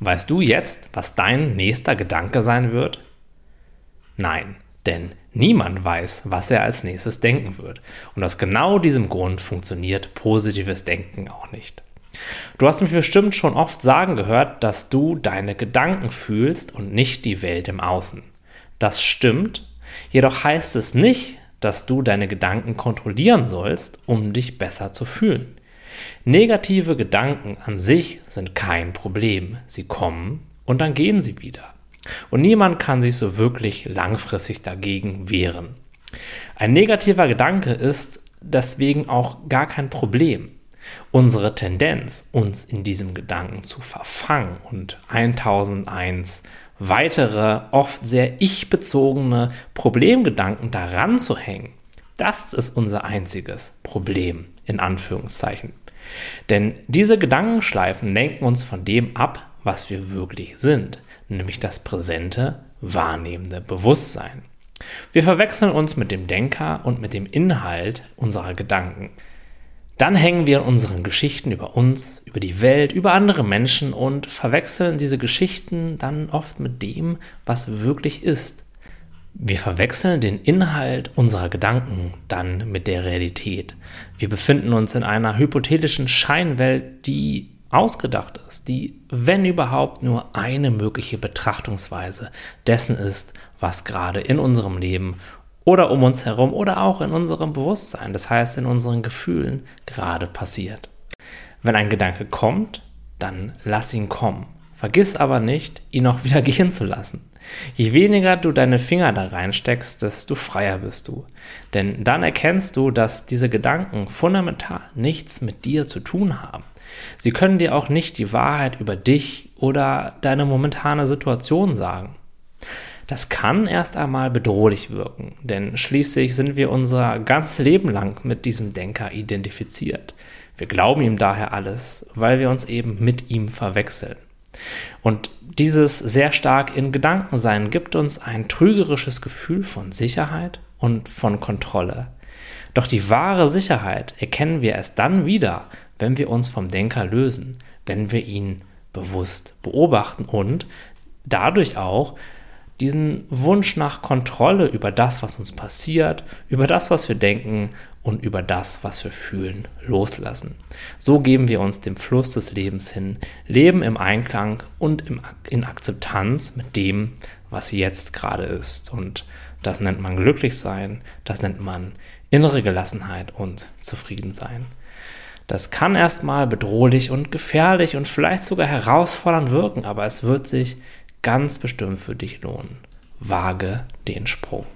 Weißt du jetzt, was dein nächster Gedanke sein wird? Nein, denn niemand weiß, was er als nächstes denken wird. Und aus genau diesem Grund funktioniert positives Denken auch nicht. Du hast mich bestimmt schon oft sagen gehört, dass du deine Gedanken fühlst und nicht die Welt im Außen. Das stimmt, jedoch heißt es nicht, dass du deine Gedanken kontrollieren sollst, um dich besser zu fühlen. Negative Gedanken an sich sind kein Problem. Sie kommen und dann gehen sie wieder. Und niemand kann sich so wirklich langfristig dagegen wehren. Ein negativer Gedanke ist deswegen auch gar kein Problem. Unsere Tendenz, uns in diesem Gedanken zu verfangen und 1001 weitere, oft sehr ich-bezogene Problemgedanken daran zu hängen, das ist unser einziges Problem, in Anführungszeichen. Denn diese Gedankenschleifen lenken uns von dem ab, was wir wirklich sind, nämlich das präsente, wahrnehmende Bewusstsein. Wir verwechseln uns mit dem Denker und mit dem Inhalt unserer Gedanken. Dann hängen wir in unseren Geschichten über uns, über die Welt, über andere Menschen und verwechseln diese Geschichten dann oft mit dem, was wirklich ist. Wir verwechseln den Inhalt unserer Gedanken dann mit der Realität. Wir befinden uns in einer hypothetischen Scheinwelt, die ausgedacht ist, die, wenn überhaupt, nur eine mögliche Betrachtungsweise dessen ist, was gerade in unserem Leben oder um uns herum oder auch in unserem Bewusstsein, das heißt in unseren Gefühlen, gerade passiert. Wenn ein Gedanke kommt, dann lass ihn kommen. Vergiss aber nicht, ihn auch wieder gehen zu lassen. Je weniger du deine Finger da reinsteckst, desto freier bist du. Denn dann erkennst du, dass diese Gedanken fundamental nichts mit dir zu tun haben. Sie können dir auch nicht die Wahrheit über dich oder deine momentane Situation sagen. Das kann erst einmal bedrohlich wirken, denn schließlich sind wir unser ganzes Leben lang mit diesem Denker identifiziert. Wir glauben ihm daher alles, weil wir uns eben mit ihm verwechseln. Und dieses sehr stark in Gedanken sein gibt uns ein trügerisches Gefühl von Sicherheit und von Kontrolle. Doch die wahre Sicherheit erkennen wir erst dann wieder, wenn wir uns vom Denker lösen, wenn wir ihn bewusst beobachten und dadurch auch diesen Wunsch nach Kontrolle über das, was uns passiert, über das, was wir denken und über das, was wir fühlen, loslassen. So geben wir uns dem Fluss des Lebens hin, leben im Einklang und in Akzeptanz mit dem, was jetzt gerade ist. Und das nennt man glücklich sein, das nennt man innere Gelassenheit und Zufriedensein. Das kann erstmal bedrohlich und gefährlich und vielleicht sogar herausfordernd wirken, aber es wird sich ganz bestimmt für dich lohnen. Wage den Sprung.